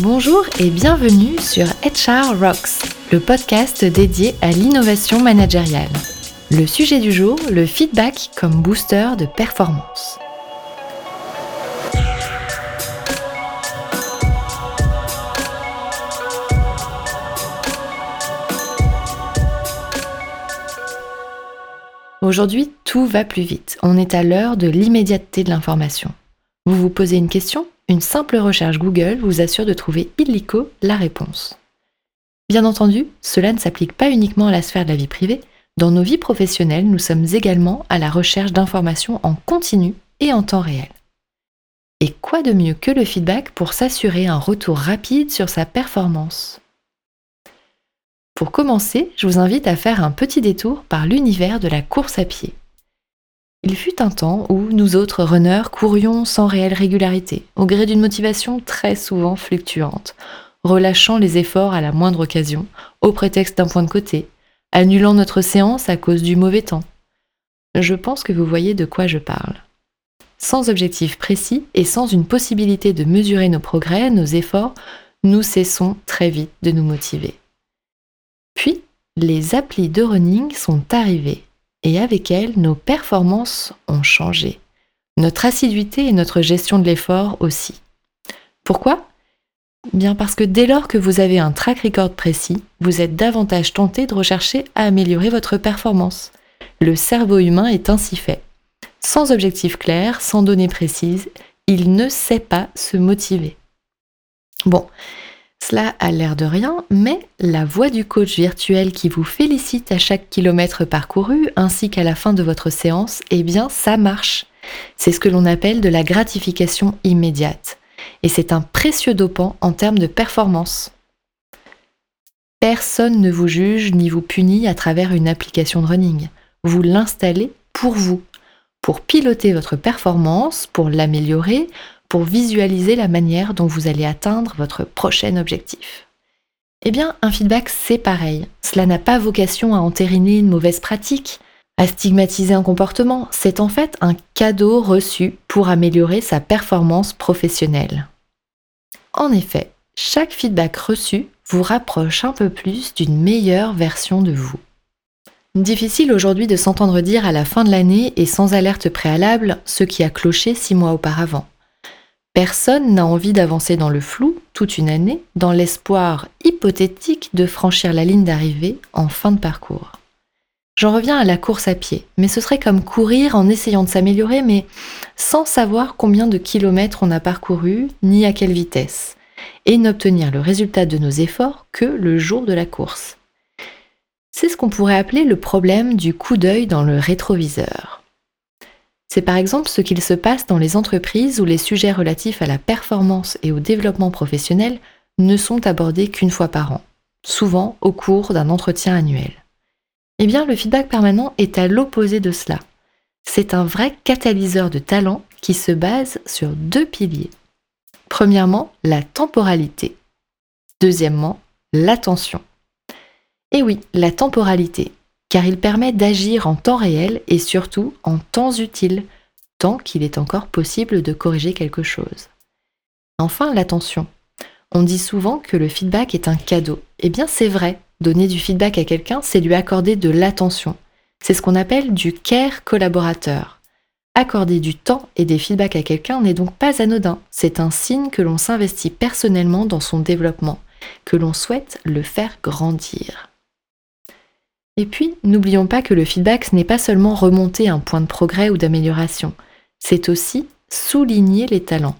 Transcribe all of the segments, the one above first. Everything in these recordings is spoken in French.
Bonjour et bienvenue sur HR Rocks, le podcast dédié à l'innovation managériale. Le sujet du jour, le feedback comme booster de performance. Aujourd'hui, tout va plus vite. On est à l'heure de l'immédiateté de l'information. Vous vous posez une question? Une simple recherche Google vous assure de trouver illico la réponse. Bien entendu, cela ne s'applique pas uniquement à la sphère de la vie privée. Dans nos vies professionnelles, nous sommes également à la recherche d'informations en continu et en temps réel. Et quoi de mieux que le feedback pour s'assurer un retour rapide sur sa performance? Pour commencer, je vous invite à faire un petit détour par l'univers de la course à pied. Il fut un temps où nous autres runners courions sans réelle régularité, au gré d'une motivation très souvent fluctuante, relâchant les efforts à la moindre occasion, au prétexte d'un point de côté, annulant notre séance à cause du mauvais temps. Je pense que vous voyez de quoi je parle. Sans objectif précis et sans une possibilité de mesurer nos progrès, nos efforts, nous cessons très vite de nous motiver. Puis, les applis de running sont arrivés et avec elle, nos performances ont changé. Notre assiduité et notre gestion de l'effort aussi. Pourquoi? Bien parce que dès lors que vous avez un track record précis, vous êtes davantage tenté de rechercher à améliorer votre performance. Le cerveau humain est ainsi fait. Sans objectif clair, sans données précises, il ne sait pas se motiver. Bon, cela a l'air de rien, mais la voix du coach virtuel qui vous félicite à chaque kilomètre parcouru ainsi qu'à la fin de votre séance, eh bien ça marche. C'est ce que l'on appelle de la gratification immédiate. Et c'est un précieux dopant en termes de performance. Personne ne vous juge ni vous punit à travers une application de running. Vous l'installez pour vous, pour piloter votre performance, pour l'améliorer, pour visualiser la manière dont vous allez atteindre votre prochain objectif. Eh bien, un feedback, c'est pareil. Cela n'a pas vocation à entériner une mauvaise pratique, à stigmatiser un comportement. C'est en fait un cadeau reçu pour améliorer sa performance professionnelle. En effet, chaque feedback reçu vous rapproche un peu plus d'une meilleure version de vous. Difficile aujourd'hui de s'entendre dire à la fin de l'année et sans alerte préalable ce qui a cloché six mois auparavant. Personne n'a envie d'avancer dans le flou toute une année dans l'espoir hypothétique de franchir la ligne d'arrivée en fin de parcours. J'en reviens à la course à pied, mais ce serait comme courir en essayant de s'améliorer, mais sans savoir combien de kilomètres on a parcouru, ni à quelle vitesse, et n'obtenir le résultat de nos efforts que le jour de la course. C'est ce qu'on pourrait appeler le problème du coup d'œil dans le rétroviseur. C'est par exemple ce qu'il se passe dans les entreprises où les sujets relatifs à la performance et au développement professionnel ne sont abordés qu'une fois par an, souvent au cours d'un entretien annuel. Eh bien, le feedback permanent est à l'opposé de cela. C'est un vrai catalyseur de talent qui se base sur deux piliers. Premièrement, la temporalité. Deuxièmement, l'attention. Et oui, la temporalité, car il permet d'agir en temps réel et surtout en temps utile, tant qu'il est encore possible de corriger quelque chose. Enfin, l'attention. On dit souvent que le feedback est un cadeau. Eh bien, c'est vrai. Donner du feedback à quelqu'un, c'est lui accorder de l'attention. C'est ce qu'on appelle du care collaborateur. Accorder du temps et des feedbacks à quelqu'un n'est donc pas anodin. C'est un signe que l'on s'investit personnellement dans son développement, que l'on souhaite le faire grandir. Et puis, n'oublions pas que le feedback, ce n'est pas seulement remonter un point de progrès ou d'amélioration, c'est aussi souligner les talents.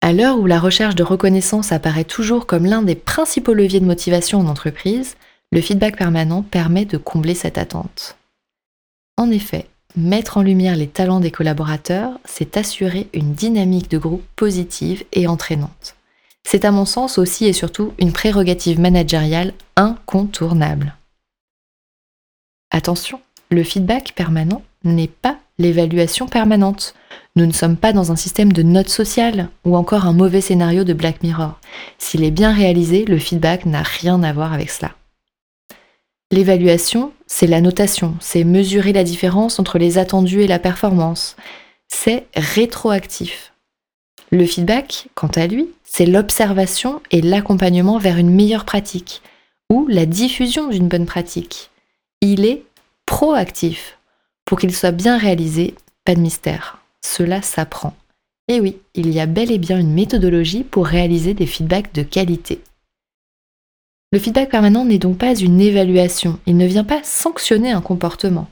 À l'heure où la recherche de reconnaissance apparaît toujours comme l'un des principaux leviers de motivation en entreprise, le feedback permanent permet de combler cette attente. En effet, mettre en lumière les talents des collaborateurs, c'est assurer une dynamique de groupe positive et entraînante. C'est à mon sens aussi et surtout une prérogative managériale incontournable. Attention, le feedback permanent n'est pas l'évaluation permanente. Nous ne sommes pas dans un système de notes sociales ou encore un mauvais scénario de Black Mirror. S'il est bien réalisé, le feedback n'a rien à voir avec cela. L'évaluation, c'est la notation, c'est mesurer la différence entre les attendus et la performance. C'est rétroactif. Le feedback, quant à lui, c'est l'observation et l'accompagnement vers une meilleure pratique ou la diffusion d'une bonne pratique. Il est proactif. Pour qu'il soit bien réalisé, pas de mystère. Cela s'apprend. Et oui, il y a bel et bien une méthodologie pour réaliser des feedbacks de qualité. Le feedback permanent n'est donc pas une évaluation, il ne vient pas sanctionner un comportement.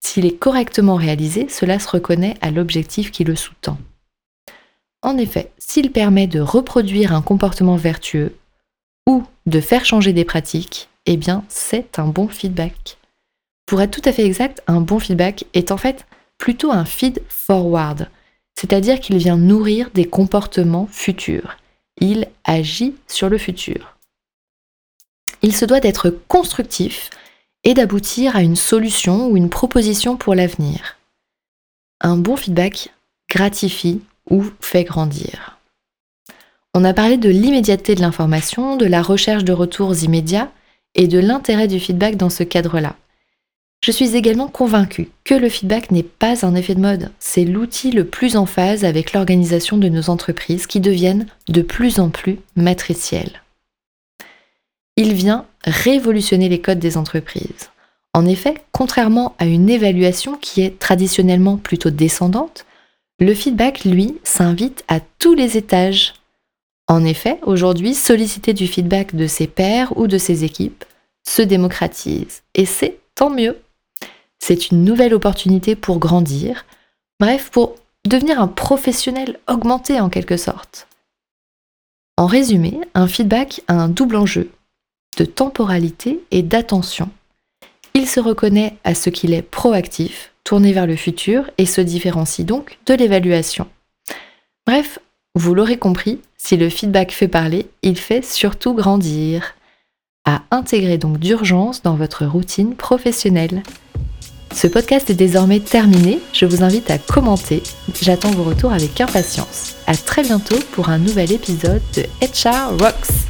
S'il est correctement réalisé, cela se reconnaît à l'objectif qui le sous-tend. En effet, s'il permet de reproduire un comportement vertueux ou de faire changer des pratiques, eh bien c'est un bon feedback. Pour être tout à fait exact, un bon feedback est en fait plutôt un feed forward, c'est-à-dire qu'il vient nourrir des comportements futurs. Il agit sur le futur. Il se doit d'être constructif et d'aboutir à une solution ou une proposition pour l'avenir. Un bon feedback gratifie ou fait grandir. On a parlé de l'immédiateté de l'information, de la recherche de retours immédiats et de l'intérêt du feedback dans ce cadre-là. Je suis également convaincue que le feedback n'est pas un effet de mode, c'est l'outil le plus en phase avec l'organisation de nos entreprises qui deviennent de plus en plus matricielles. Il vient révolutionner les codes des entreprises. En effet, contrairement à une évaluation qui est traditionnellement plutôt descendante, le feedback, lui, s'invite à tous les étages. En effet, aujourd'hui, solliciter du feedback de ses pairs ou de ses équipes se démocratise, et c'est tant mieux. C'est une nouvelle opportunité pour grandir, bref, pour devenir un professionnel augmenté en quelque sorte. En résumé, un feedback a un double enjeu, de temporalité et d'attention. Il se reconnaît à ce qu'il est proactif, tourné vers le futur et se différencie donc de l'évaluation. Bref, vous l'aurez compris, si le feedback fait parler, il fait surtout grandir. À intégrer donc d'urgence dans votre routine professionnelle. Ce podcast est désormais terminé. Je vous invite à commenter. J'attends vos retours avec impatience. À très bientôt pour un nouvel épisode de HR Rocks.